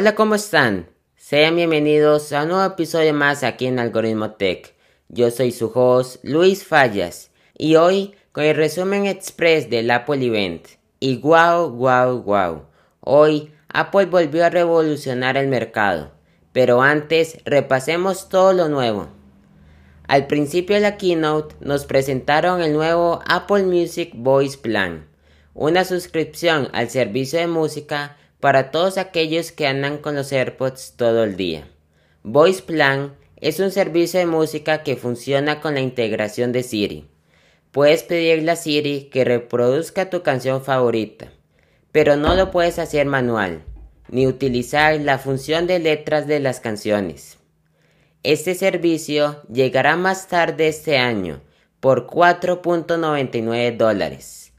Hola, ¿cómo están? Sean bienvenidos a un nuevo episodio más aquí en Algoritmo Tech. Yo soy su host, Luis Fallas, y hoy con el resumen express del Apple Event. Y wow, wow, wow. Hoy Apple volvió a revolucionar el mercado. Pero antes, repasemos todo lo nuevo. Al principio de la keynote nos presentaron el nuevo Apple Music Voice Plan, una suscripción al servicio de música para todos aquellos que andan con los AirPods todo el día. Voice Plan es un servicio de música que funciona con la integración de Siri. Puedes pedirle a Siri que reproduzca tu canción favorita, pero no lo puedes hacer manual, ni utilizar la función de letras de las canciones. Este servicio llegará más tarde este año por 4.99 dólares,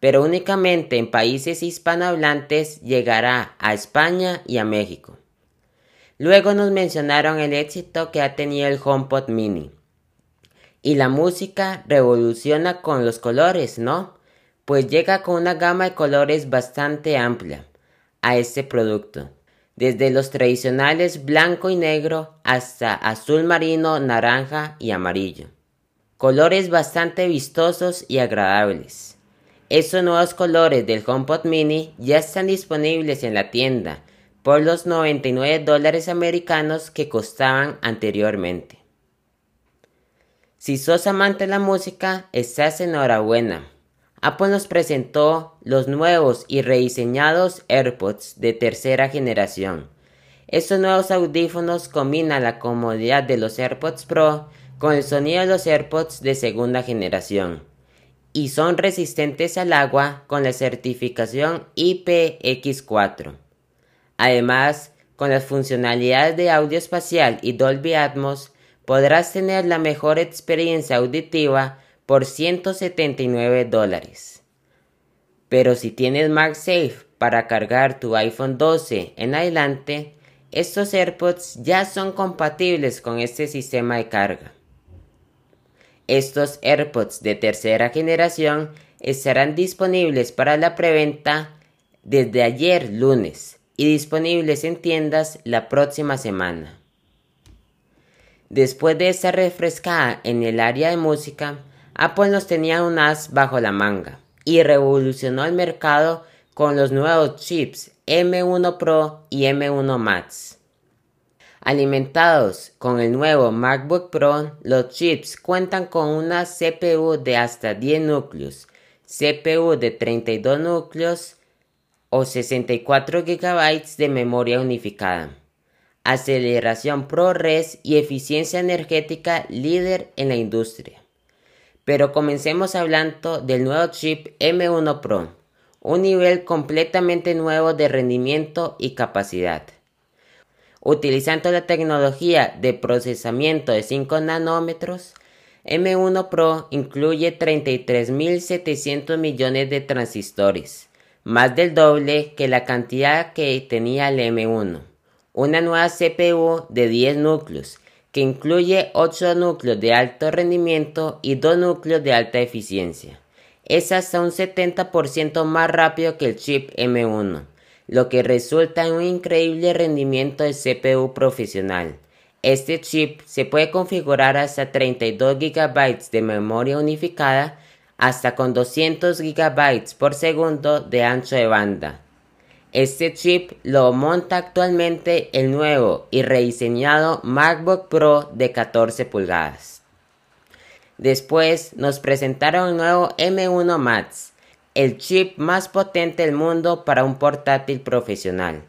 pero únicamente en países hispanohablantes llegará a España y a México. Luego nos mencionaron el éxito que ha tenido el HomePod Mini. Y la música revoluciona con los colores, ¿no? Pues llega con una gama de colores bastante amplia a este producto desde los tradicionales blanco y negro hasta azul marino, naranja y amarillo. Colores bastante vistosos y agradables. Estos nuevos colores del HomePod Mini ya están disponibles en la tienda por los 99 dólares americanos que costaban anteriormente. Si sos amante de la música, estás enhorabuena Apple nos presentó los nuevos y rediseñados AirPods de tercera generación. Estos nuevos audífonos combinan la comodidad de los AirPods Pro con el sonido de los AirPods de segunda generación y son resistentes al agua con la certificación IPX4. Además, con las funcionalidades de audio espacial y Dolby Atmos, podrás tener la mejor experiencia auditiva por 179 dólares. Pero si tienes MagSafe para cargar tu iPhone 12 en adelante, estos AirPods ya son compatibles con este sistema de carga. Estos AirPods de tercera generación estarán disponibles para la preventa desde ayer lunes y disponibles en tiendas la próxima semana. Después de esta refrescada en el área de música, Apple nos tenía un as bajo la manga y revolucionó el mercado con los nuevos chips M1 Pro y M1 Max. Alimentados con el nuevo MacBook Pro, los chips cuentan con una CPU de hasta 10 núcleos, CPU de 32 núcleos o 64 GB de memoria unificada, aceleración ProRes y eficiencia energética líder en la industria. Pero comencemos hablando del nuevo chip M1 Pro, un nivel completamente nuevo de rendimiento y capacidad. Utilizando la tecnología de procesamiento de 5 nanómetros, M1 Pro incluye 33.700 millones de transistores, más del doble que la cantidad que tenía el M1. Una nueva CPU de 10 núcleos que incluye 8 núcleos de alto rendimiento y 2 núcleos de alta eficiencia. Es hasta un 70% más rápido que el chip M1, lo que resulta en un increíble rendimiento de CPU profesional. Este chip se puede configurar hasta 32 GB de memoria unificada hasta con 200 GB por segundo de ancho de banda este chip lo monta actualmente el nuevo y rediseñado MacBook Pro de 14 pulgadas. Después nos presentaron el nuevo M1 Max, el chip más potente del mundo para un portátil profesional.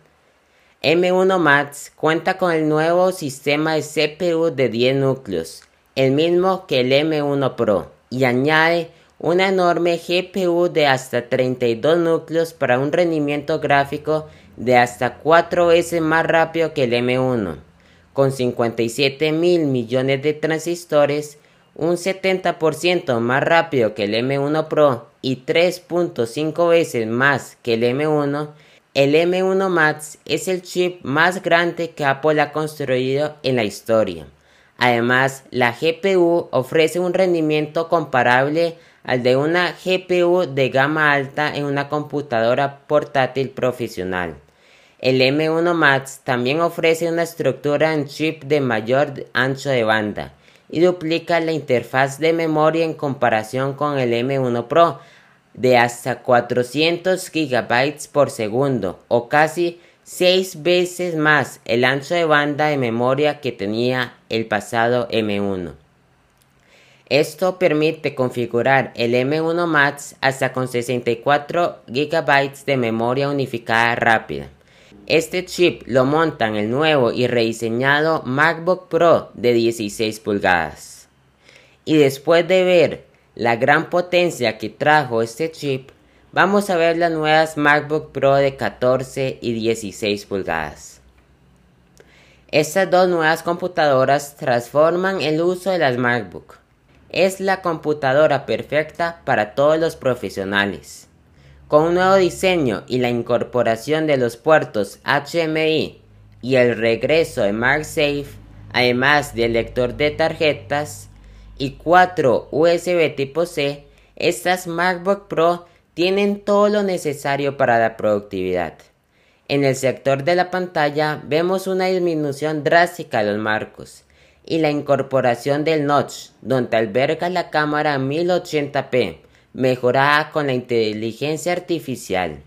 M1 Max cuenta con el nuevo sistema de CPU de 10 núcleos, el mismo que el M1 Pro, y añade una enorme GPU de hasta 32 núcleos para un rendimiento gráfico de hasta 4 veces más rápido que el M1, con 57 mil millones de transistores, un 70% más rápido que el M1 Pro y 3.5 veces más que el M1, el M1 Max es el chip más grande que Apple ha construido en la historia. Además, la GPU ofrece un rendimiento comparable al de una GPU de gama alta en una computadora portátil profesional. El M1 Max también ofrece una estructura en chip de mayor ancho de banda y duplica la interfaz de memoria en comparación con el M1 Pro de hasta 400 GB por segundo o casi 6 veces más el ancho de banda de memoria que tenía el pasado M1. Esto permite configurar el M1 Max hasta con 64 GB de memoria unificada rápida. Este chip lo monta en el nuevo y rediseñado MacBook Pro de 16 pulgadas. Y después de ver la gran potencia que trajo este chip, vamos a ver las nuevas MacBook Pro de 14 y 16 pulgadas. Estas dos nuevas computadoras transforman el uso de las MacBook. Es la computadora perfecta para todos los profesionales. Con un nuevo diseño y la incorporación de los puertos HMI y el regreso de MagSafe, además del lector de tarjetas y cuatro USB tipo C, estas MacBook Pro tienen todo lo necesario para la productividad. En el sector de la pantalla vemos una disminución drástica de los marcos y la incorporación del notch, donde alberga la cámara 1080p mejorada con la inteligencia artificial.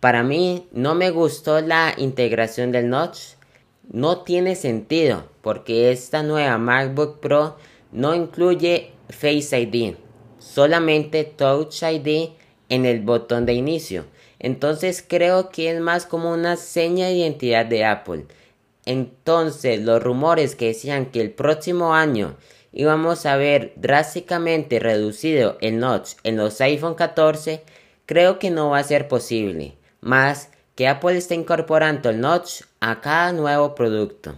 Para mí no me gustó la integración del notch. No tiene sentido porque esta nueva MacBook Pro no incluye Face ID, solamente Touch ID en el botón de inicio. Entonces creo que es más como una seña de identidad de Apple. Entonces los rumores que decían que el próximo año y vamos a ver drásticamente reducido el notch en los iPhone 14, creo que no va a ser posible, más que Apple está incorporando el notch a cada nuevo producto.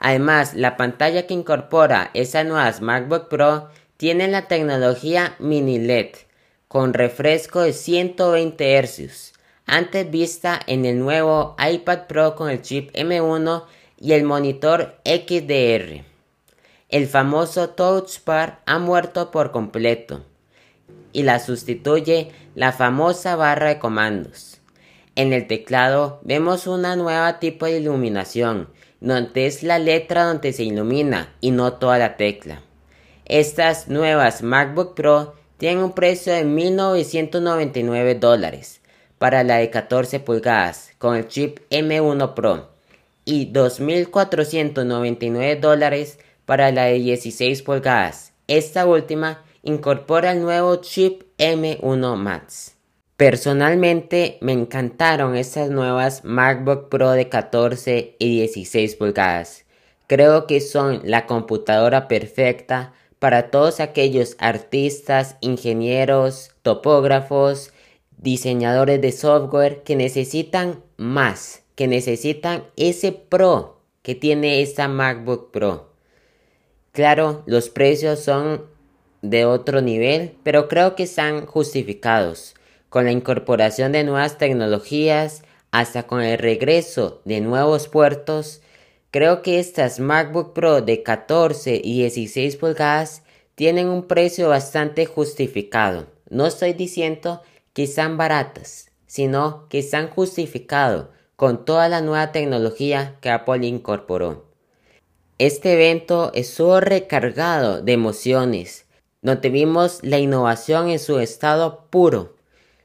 Además, la pantalla que incorpora esas nuevas MacBook Pro tiene la tecnología mini LED con refresco de 120 Hz, antes vista en el nuevo iPad Pro con el chip M1 y el monitor XDR. El famoso touchpad ha muerto por completo y la sustituye la famosa barra de comandos. En el teclado vemos una nueva tipo de iluminación, donde es la letra donde se ilumina y no toda la tecla. Estas nuevas MacBook Pro tienen un precio de 1.999 dólares para la de 14 pulgadas con el chip M1 Pro y 2.499 dólares para la de 16 pulgadas. Esta última incorpora el nuevo chip M1 Max. Personalmente me encantaron estas nuevas MacBook Pro de 14 y 16 pulgadas. Creo que son la computadora perfecta para todos aquellos artistas, ingenieros, topógrafos, diseñadores de software que necesitan más, que necesitan ese Pro que tiene esta MacBook Pro. Claro, los precios son de otro nivel, pero creo que están justificados. Con la incorporación de nuevas tecnologías, hasta con el regreso de nuevos puertos, creo que estas MacBook Pro de 14 y 16 pulgadas tienen un precio bastante justificado. No estoy diciendo que están baratas, sino que están justificados con toda la nueva tecnología que Apple incorporó. Este evento estuvo recargado de emociones, donde vimos la innovación en su estado puro,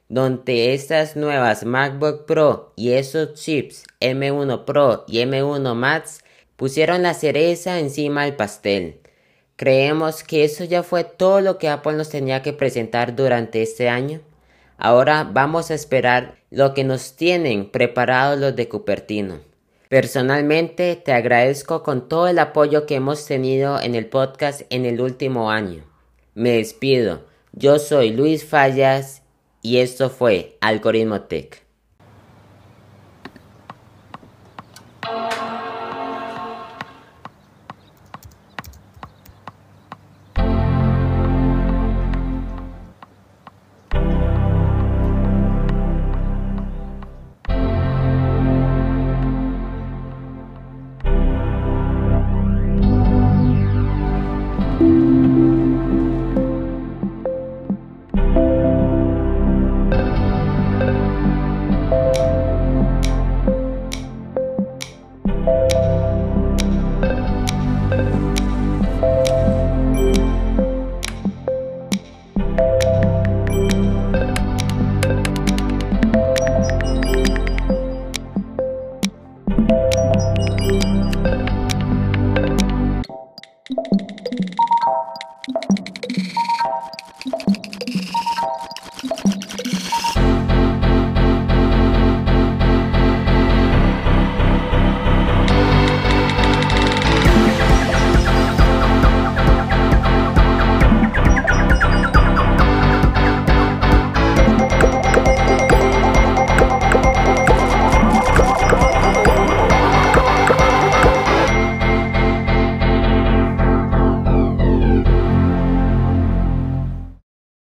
donde estas nuevas MacBook Pro y esos chips M1 Pro y M1 Max pusieron la cereza encima del pastel. Creemos que eso ya fue todo lo que Apple nos tenía que presentar durante este año. Ahora vamos a esperar lo que nos tienen preparados los de Cupertino. Personalmente te agradezco con todo el apoyo que hemos tenido en el podcast en el último año. Me despido. Yo soy Luis Fallas y esto fue Algoritmo Tech.